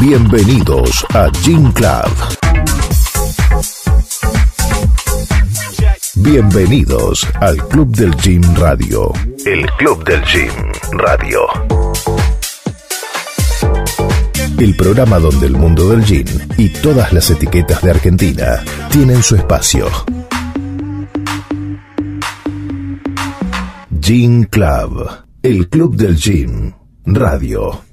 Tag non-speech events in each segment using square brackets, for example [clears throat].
Bienvenidos a Gym Club. Bienvenidos al Club del Gym Radio. El Club del Gym Radio. El programa donde el mundo del gym y todas las etiquetas de Argentina tienen su espacio. Gym Club. El Club del Gym Radio.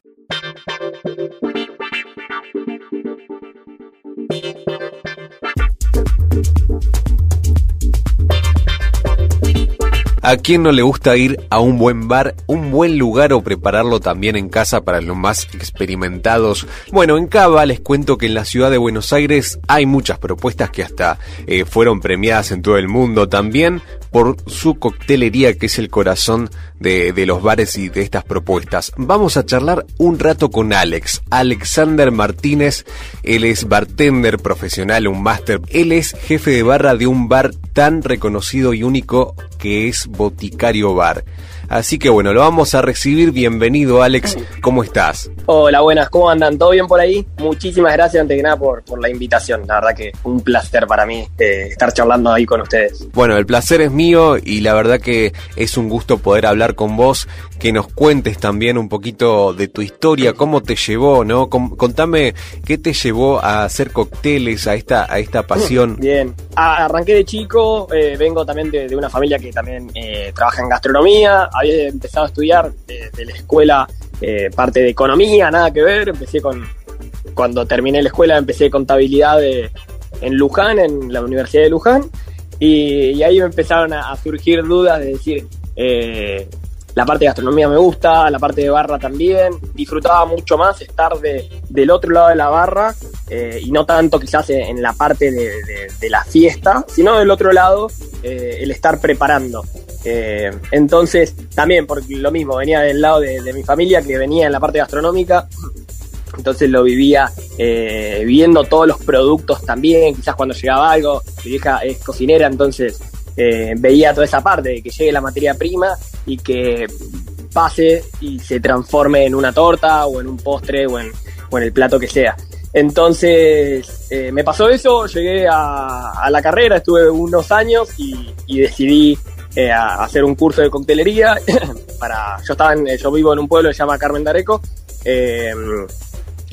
¿A quién no le gusta ir a un buen bar, un buen lugar o prepararlo también en casa para los más experimentados? Bueno, en Cava les cuento que en la ciudad de Buenos Aires hay muchas propuestas que hasta eh, fueron premiadas en todo el mundo también por su coctelería que es el corazón de, los bares y de estas propuestas. Vamos a charlar un rato con Alex, Alexander Martínez, él es bartender profesional, un máster, él es jefe de barra de un bar tan reconocido y único que es Boticario Bar. Así que bueno, lo vamos a recibir. Bienvenido, Alex. ¿Cómo estás? Hola, buenas. ¿Cómo andan? ¿Todo bien por ahí? Muchísimas gracias antes que nada por, por la invitación. La verdad que un placer para mí eh, estar charlando ahí con ustedes. Bueno, el placer es mío y la verdad que es un gusto poder hablar con vos, que nos cuentes también un poquito de tu historia, cómo te llevó, ¿no? Contame qué te llevó a hacer cócteles, a esta, a esta pasión. Bien, arranqué de chico, eh, vengo también de, de, una familia que también eh, trabaja en gastronomía, había empezado a estudiar de, la escuela eh, parte de economía, nada que ver, empecé con, cuando terminé la escuela empecé contabilidad de, en Luján, en la Universidad de Luján, y, ahí me empezaron a, a, surgir dudas de decir, eh, la parte de gastronomía me gusta, la parte de barra también, disfrutaba mucho más estar de, del otro lado de la barra eh, y no tanto quizás en la parte de, de, de la fiesta, sino del otro lado eh, el estar preparando. Eh, entonces, también, porque lo mismo, venía del lado de, mi familia que venía en la parte gastronómica, entonces lo vivía eh, viendo todos los productos también, quizás cuando llegaba algo, mi hija es cocinera, entonces eh, veía toda esa parte de que llegue la materia prima y que pase y se transforme en una torta o en un postre o en, el plato que sea. Entonces me pasó eso, llegué a, la carrera, estuve unos años y decidí eh, a hacer un curso de coctelería. [laughs] para, yo, estaba en, yo vivo en un pueblo que se llama Carmen de Areco. Eh,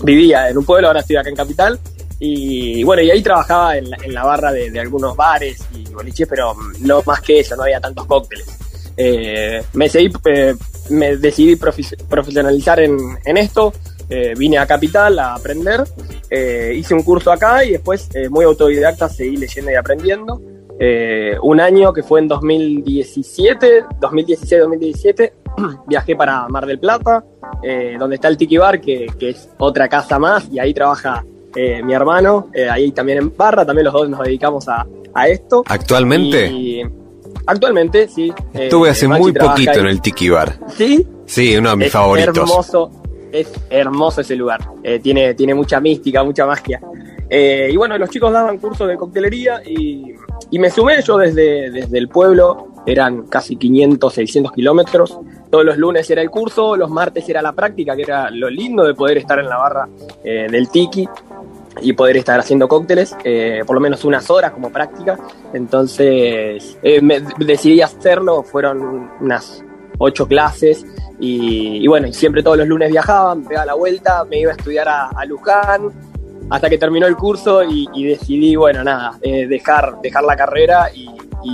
vivía en un pueblo, ahora estoy acá en Capital. Y bueno, y ahí trabajaba en la, en la barra de, algunos bares y boliches, pero no más que eso, no había tantos cócteles. Eh, me, seguí, eh, me decidí profesionalizar en, en esto. Eh, vine a Capital a aprender, eh, hice un curso acá y después, eh, muy autodidacta, seguí leyendo y aprendiendo. Un año que fue en 2017, 2016-2017, [clears throat] viajé para Mar del Plata, donde está el Tiki Bar, que, que, es otra casa más, y ahí trabaja mi hermano, ahí también en Barra, también los dos nos dedicamos a, a esto. ¿Actualmente? Y, actualmente, sí. Estuve hace muy poquito ahí. en el Tiki Bar. ¿Sí? Sí, uno de mis es favoritos. Hermoso, es hermoso ese lugar. Eh, tiene, tiene mucha mística, mucha magia. Eh, y bueno, los chicos daban cursos de coctelería y, me sumé yo desde, desde el pueblo. Eran casi 500, 600 kilómetros. Todos los lunes era el curso, los martes era la práctica, que era lo lindo de poder estar en la barra eh, del Tiki y poder estar haciendo cócteles, eh, por lo menos unas horas como práctica. Entonces me decidí hacerlo, fueron unas ocho clases y, y, bueno, siempre todos los lunes viajaba, me pegaba la vuelta, me iba a estudiar a, a Luján hasta que terminó el curso y, decidí, bueno, nada, eh, dejar, dejar la carrera y,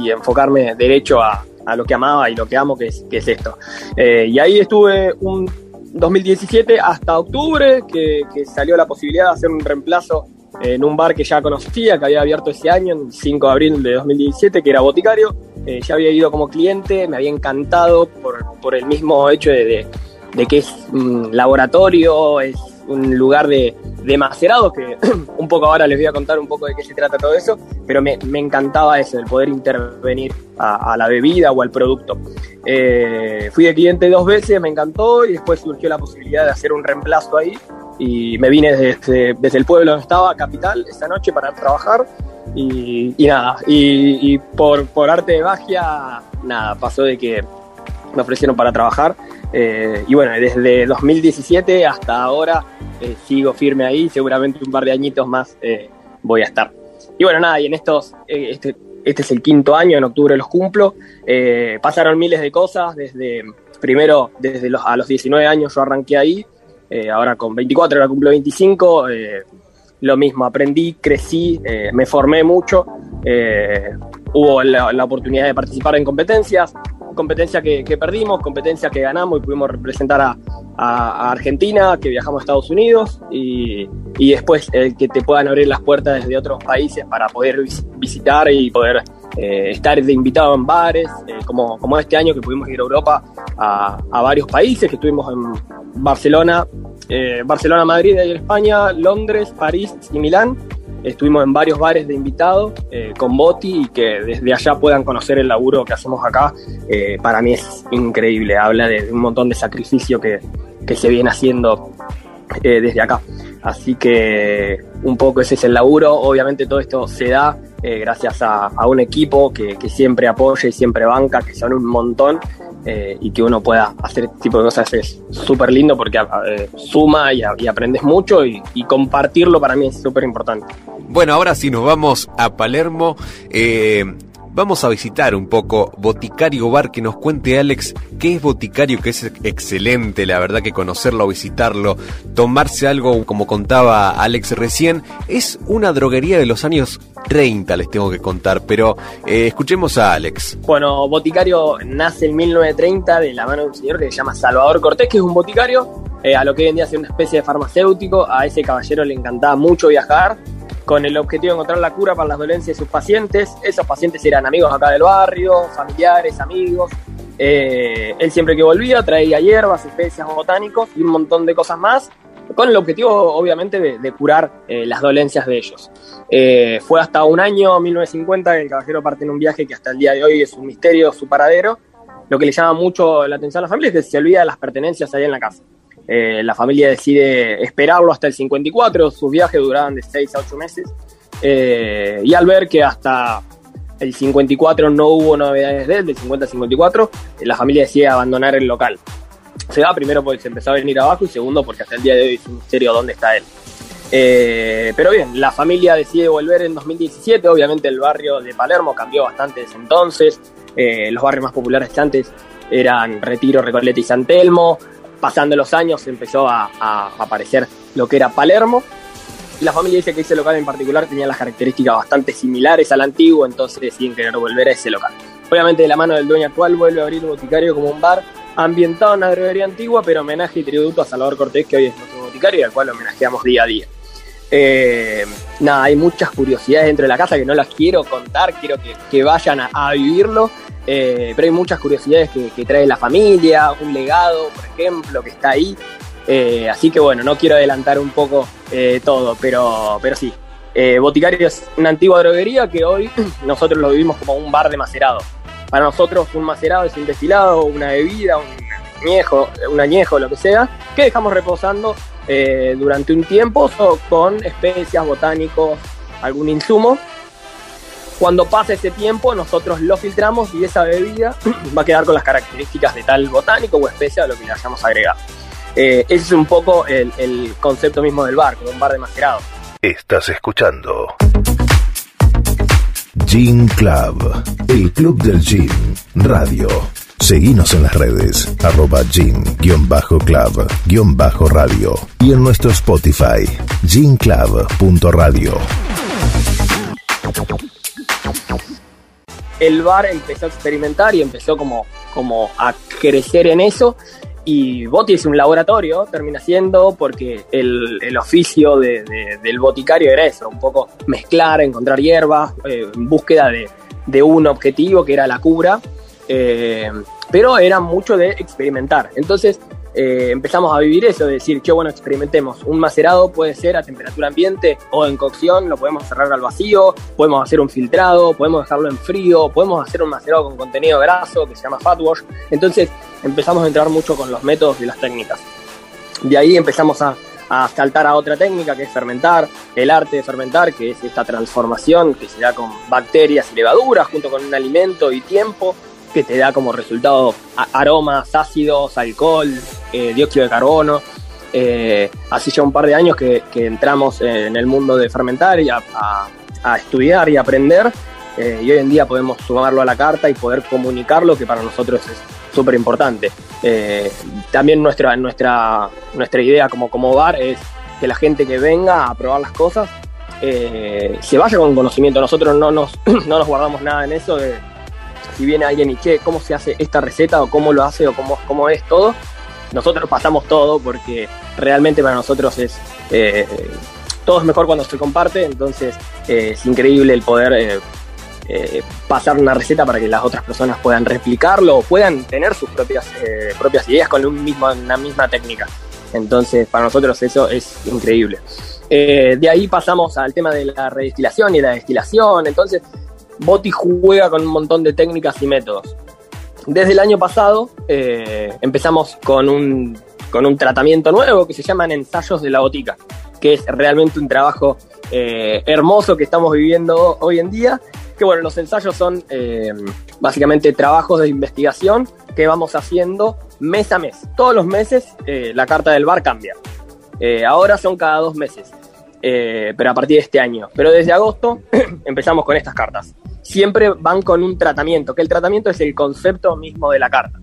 enfocarme derecho a, a, lo que amaba y lo que amo, que es, que es esto. Eh, y ahí estuve un 2017 hasta octubre, que, salió la posibilidad de hacer un reemplazo en un bar que ya conocía, que había abierto ese año, el 5 de abril de 2017, que era Boticario. Eh, ya había ido como cliente, me había encantado por, por el mismo hecho de, de, de que es un laboratorio, es un lugar de, de macerados, que [clears throat] un poco ahora les voy a contar un poco de qué se trata todo eso, pero me, me encantaba eso, el poder intervenir a, la bebida o al producto. Eh, fui de cliente dos veces, me encantó y después surgió la posibilidad de hacer un reemplazo ahí y me vine desde, desde el pueblo donde estaba, Capital, esa noche para trabajar y, y nada, y, y por, por arte de magia, nada, pasó de que me ofrecieron para trabajar. Eh, y bueno, desde 2017 hasta ahora eh, sigo firme ahí, seguramente un par de añitos más eh, voy a estar. Y bueno, nada, y en estos, este, este es el quinto año, en octubre los cumplo. pasaron miles de cosas, desde primero, desde los, a los 19 años yo arranqué ahí, ahora con 24, ahora cumplo 25 lo mismo, aprendí, crecí, me formé mucho, hubo la, oportunidad de participar en competencias, competencia que, perdimos, competencia que ganamos y pudimos representar a, Argentina, que viajamos a Estados Unidos y, después el que te puedan abrir las puertas desde otros países para poder visitar y poder eh, estar de invitado en bares, eh, como, como este año que pudimos ir a Europa a, varios países, que estuvimos en Barcelona, eh, Barcelona, Madrid, España, Londres, París y Milán Estuvimos en varios bares de invitados eh, con Boti y que desde allá puedan conocer el laburo que hacemos acá, eh, para mí es increíble. Habla de, un montón de sacrificio que, se viene haciendo eh, desde acá. Así que un poco ese es el laburo. Obviamente todo esto se da gracias a, un equipo que, que, siempre apoya y siempre banca, que son un montón eh, y que uno pueda hacer este tipo de cosas es súper lindo porque eh, suma y, aprendes mucho y, compartirlo para mí es súper importante. Bueno, ahora sí nos vamos a Palermo. Eh, Vamos a visitar un poco Boticario Bar, que nos cuente Alex qué es Boticario, que es excelente, la verdad que conocerlo, visitarlo, tomarse algo, como contaba Alex recién, es una droguería de los años 30, les tengo que contar, pero eh, escuchemos a Alex. Bueno, Boticario nace en 1930 de la mano de un señor que se llama Salvador Cortés, que es un boticario, eh, a lo que hoy en día es una especie de farmacéutico, a ese caballero le encantaba mucho viajar, con el objetivo de encontrar la cura para las dolencias de sus pacientes. Esos pacientes eran amigos acá del barrio, familiares, amigos. Eh, él siempre que volvía traía hierbas, especias, botánicos y un montón de cosas más, con el objetivo obviamente de, curar eh, las dolencias de ellos. Eh, fue hasta un año, 1950, que el caballero parte en un viaje que hasta el día de hoy es un misterio, su paradero. Lo que le llama mucho la atención a la familia es que se olvida de las pertenencias ahí en la casa. Eh, la familia decide esperarlo hasta el 54, sus viajes duraban de 6 a 8 meses. Eh, y al ver que hasta el 54 no hubo novedades de él, del 50 al 54, eh, la familia decide abandonar el local. Se va primero porque se empezó a venir abajo y segundo porque hasta el día de hoy es un misterio dónde está él. pero bien, la familia decide volver en 2017, obviamente el barrio de Palermo cambió bastante desde entonces, los barrios más populares antes eran Retiro, Recoleta y San Telmo, pasando los años empezó a, aparecer lo que era Palermo. La familia dice que ese local en particular tenía las características bastante similares al antiguo, entonces deciden querer volver a ese local. Obviamente de la mano del dueño actual vuelve a abrir el boticario como un bar ambientado en la droguería antigua, pero homenaje y tributo a Salvador Cortés, que hoy es nuestro boticario y al cual homenajeamos día a día. Eh, nada, hay muchas curiosidades dentro de la casa que no las quiero contar, quiero que, vayan a vivirlo. Eh, pero hay muchas curiosidades que, trae la familia, un legado, por ejemplo, que está ahí. Eh, así que bueno, no quiero adelantar un poco todo, pero, pero sí. Boticario es una antigua droguería que hoy [clears throat] nosotros lo vivimos como un bar de macerado. Para nosotros un macerado es un destilado, una bebida, un añejo, un añejo, lo que sea, que dejamos reposando durante un tiempo con especias, botánicos, algún insumo cuando pase ese tiempo, nosotros lo filtramos y esa bebida [clears throat] va a quedar con las características de tal botánico o especie a lo que le hayamos agregado. Eh, ese es un poco el, concepto mismo del bar, como un bar de macerado. Estás escuchando Gin Club, el club del gin, radio. Seguinos en las redes, arroba gin-club-radio y en nuestro Spotify, ginclub.radio el bar empezó a experimentar y empezó como, como a crecer en eso. Y Boti es un laboratorio, termina siendo, porque el, oficio del boticario era eso, un poco mezclar, encontrar hierbas, eh, en búsqueda de, un objetivo que era la cura, eh, pero era mucho de experimentar. Entonces eh, empezamos a vivir eso, de decir, qué bueno, experimentemos. Un macerado puede ser a temperatura ambiente o en cocción, lo podemos cerrar al vacío, podemos hacer un filtrado, podemos dejarlo en frío, podemos hacer un macerado con contenido graso que se llama fat wash. Entonces empezamos a entrar mucho con los métodos y las técnicas. De ahí empezamos a, a saltar a otra técnica que es fermentar, el arte de fermentar, que es esta transformación que se da con bacterias y levaduras junto con un alimento y tiempo que te da como resultado aromas, ácidos, alcohol, eh, dióxido de carbono. Eh, hace ya un par de años que, entramos en el mundo de fermentar y a, estudiar y aprender. Eh, y hoy en día podemos sumarlo a la carta y poder comunicarlo, que para nosotros es súper importante. también nuestra, nuestra, nuestra idea como, como bar es que la gente que venga a probar las cosas se vaya con conocimiento. Nosotros no nos, [clears throat] no nos guardamos nada en eso si viene alguien y che, ¿cómo se hace esta receta o cómo lo hace o cómo, cómo es todo? Nosotros pasamos todo porque realmente para nosotros es eh, todo es mejor cuando se comparte, entonces eh, es increíble el poder eh, pasar una receta para que las otras personas puedan replicarlo o puedan tener sus propias, propias ideas con un mismo, una misma técnica. Entonces, para nosotros eso es increíble. de ahí pasamos al tema de la redestilación y la destilación. Entonces, Boti juega con un montón de técnicas y métodos. Desde el año pasado eh, empezamos con un, con un tratamiento nuevo que se llaman ensayos de la botica, que es realmente un trabajo eh, hermoso que estamos viviendo hoy en día. Que bueno, los ensayos son eh, básicamente trabajos de investigación que vamos haciendo mes a mes. Todos los meses la carta del bar cambia. ahora son cada dos meses. pero a partir de este año. Pero desde agosto [clears throat] empezamos con estas cartas siempre van con un tratamiento, que el tratamiento es el concepto mismo de la carta.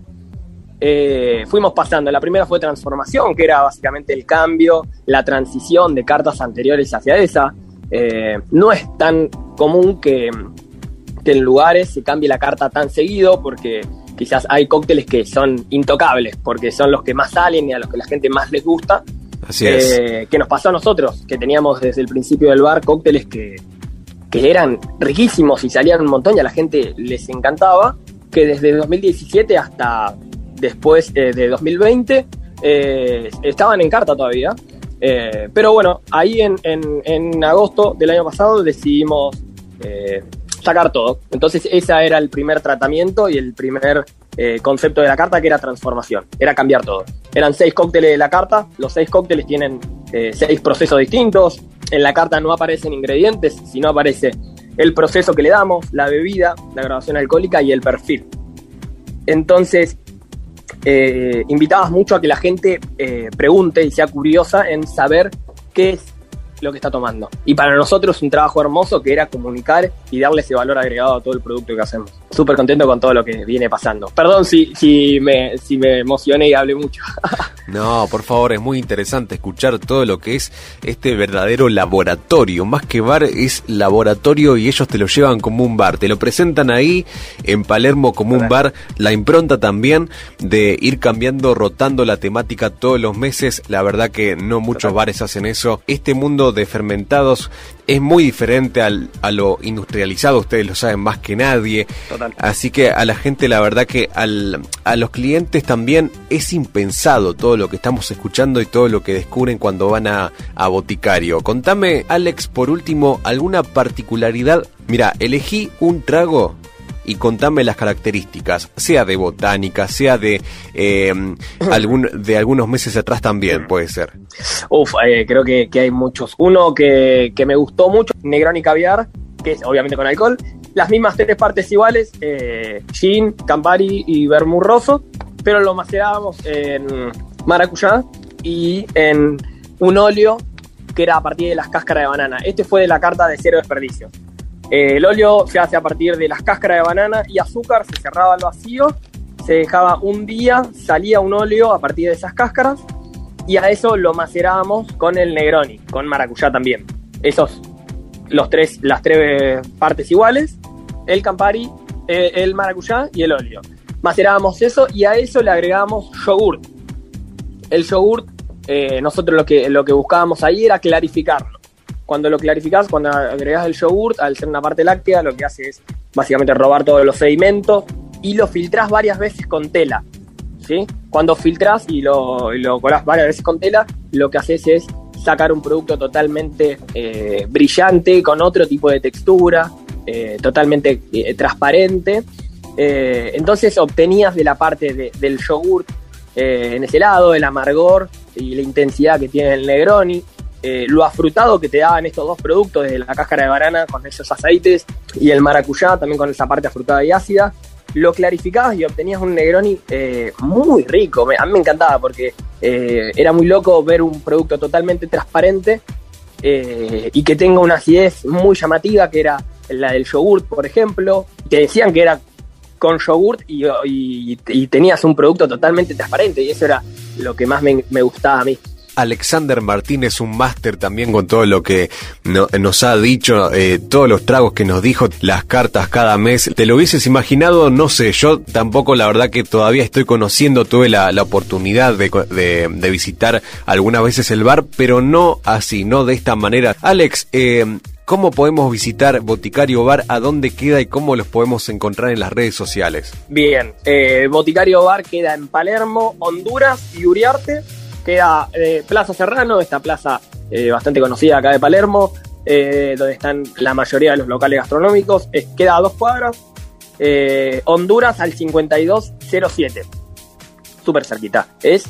Eh, fuimos pasando, la primera fue transformación, que era básicamente el cambio, la transición de cartas anteriores hacia esa. Eh, no es tan común que, en lugares se cambie la carta tan seguido, porque quizás hay cócteles que son intocables, porque son los que más salen y a los que la gente más les gusta. Así es. Eh, que nos pasó a nosotros, que teníamos desde el principio del bar cócteles que, que eran riquísimos y salían un montón y a la gente les encantaba, que desde 2017 hasta después eh, de 2020 eh, estaban en carta todavía. Eh, pero bueno, ahí en, en, agosto del año pasado decidimos sacar todo. Entonces ese era el primer tratamiento y el primer concepto de la carta que era transformación, era cambiar todo. Eran seis cócteles de la carta, los seis cócteles tienen seis procesos distintos, en la carta no aparecen ingredientes, sino aparece el proceso que le damos, la bebida, la graduación alcohólica y el perfil. Entonces, eh, invitabas mucho a que la gente eh, pregunte y sea curiosa en saber qué es lo que está tomando. Y para nosotros un trabajo hermoso que era comunicar y darle ese valor agregado a todo el producto que hacemos. Súper contento con todo lo que viene pasando. Perdón si, si, me, si me emocioné y hablé mucho. [laughs] no, por favor, es muy interesante escuchar todo lo que es este verdadero laboratorio. Más que bar es laboratorio y ellos te lo llevan como un bar. Te lo presentan ahí en Palermo como un bar. La impronta también de ir cambiando, rotando la temática todos los meses. La verdad que no muchos bares hacen eso. Este mundo de fermentados es muy diferente al, a lo industrializado, ustedes lo saben más que nadie. Así que a la gente, la verdad que al, a los clientes también es impensado todo lo que estamos escuchando y todo lo que descubren cuando van a, a Boticario. Contame, Alex, por último, alguna particularidad. Mira, elegí un trago y contame las características, sea de botánica, sea de, eh, [clears throat] algún, de algunos meses atrás también, puede ser. Uf, eh, creo que, hay muchos. Uno que, me gustó mucho, Negroni Caviar, que es obviamente con alcohol. Las mismas tres partes iguales, eh, gin, Campari y Bermurroso, pero lo macerábamos en maracuyá y en un óleo que era a partir de las cáscaras de banana. Este fue de la carta de cero desperdicio. Eh, el óleo se hace a partir de las cáscaras de banana y azúcar, se cerraba al vacío, se dejaba un día, salía un óleo a partir de esas cáscaras y a eso lo macerábamos con el Negroni, con maracuyá también. Esos, los tres, las tres partes iguales, el Campari, eh, el maracuyá y el óleo. Macerábamos eso y a eso le agregábamos yogurt. El yogurt, eh, nosotros lo que, lo que buscábamos ahí era clarificarlo cuando lo clarificás, cuando agregas el yogurt, al ser una parte láctea, lo que hace es básicamente robar todos los sedimentos y lo filtrás varias veces con tela. ¿sí? Cuando filtrás y lo, lo colás varias veces con tela, lo que haces es sacar un producto totalmente eh, brillante, con otro tipo de textura, eh, totalmente eh, transparente. entonces obtenías de la parte del yogurt en ese lado, el amargor y la intensidad que tiene el Negroni, eh, lo afrutado que te daban estos dos productos, desde la cáscara de banana con esos aceites y el maracuyá también con esa parte afrutada y ácida, lo clarificabas y obtenías un Negroni eh, muy rico. a mí me encantaba porque eh, era muy loco ver un producto totalmente transparente y que tenga una acidez muy llamativa, que era la del yogurt, por ejemplo. Te decían que era con yogurt y, tenías un producto totalmente transparente y eso era lo que más me gustaba a mí. Alexander Martínez, un máster también con todo lo que nos ha dicho, eh, todos los tragos que nos dijo, las cartas cada mes. ¿Te lo hubieses imaginado? No sé, yo tampoco la verdad que todavía estoy conociendo, tuve la, oportunidad de, visitar algunas veces el bar, pero no así, no de esta manera. Alex, eh, ¿Cómo podemos visitar Boticario Bar? ¿A dónde queda y cómo los podemos encontrar en las redes sociales? Bien, eh, Boticario Bar queda en Palermo, Honduras y Uriarte queda eh, Plaza Serrano, esta plaza eh, bastante conocida acá de Palermo, eh, donde están la mayoría de los locales gastronómicos. queda a dos cuadras. Honduras al 5207. Súper cerquita. Es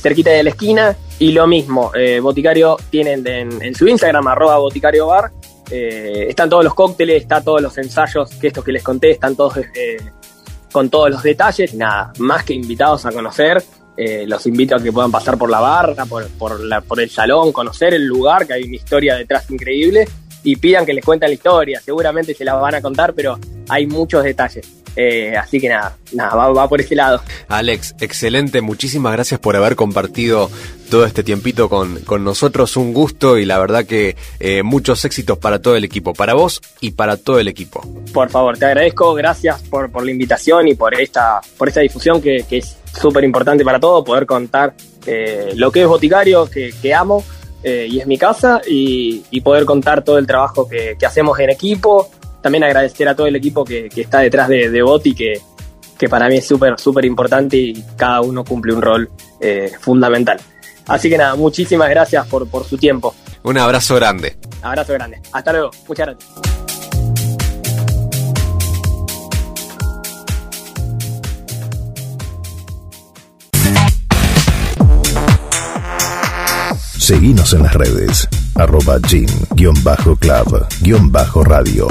cerquita de la esquina. Y lo mismo, Boticario tienen en, su Instagram, arroba Boticario Bar. están todos los cócteles, están todos los ensayos, que estos que les conté, están todos con todos los detalles. Nada, más que invitados a conocer. Eh, los invito a que puedan pasar por la barra, por, por, la, por el salón, conocer el lugar, que hay una historia detrás increíble, y pidan que les cuenten la historia. Seguramente se la van a contar, pero hay muchos detalles. Eh, así que nada, nada, va, por ese lado. Alex, excelente, muchísimas gracias por haber compartido todo este tiempito con, con nosotros, un gusto y la verdad que eh, muchos éxitos para todo el equipo, para vos y para todo el equipo. Por favor, te agradezco, gracias por, por la invitación y por esta, por esta difusión que, que es súper importante para todo, poder contar eh, lo que es Boticario, que, que amo. y es mi casa y, poder contar todo el trabajo que, que hacemos en equipo, también agradecer a todo el equipo que, está detrás de, de Boti, que, que para mí es súper, súper importante y cada uno cumple un rol eh, fundamental. Así que nada, muchísimas gracias por, por su tiempo. Un abrazo grande. Abrazo grande. Hasta luego. Muchas gracias. Seguimos en las redes, arroba gym-club-radio.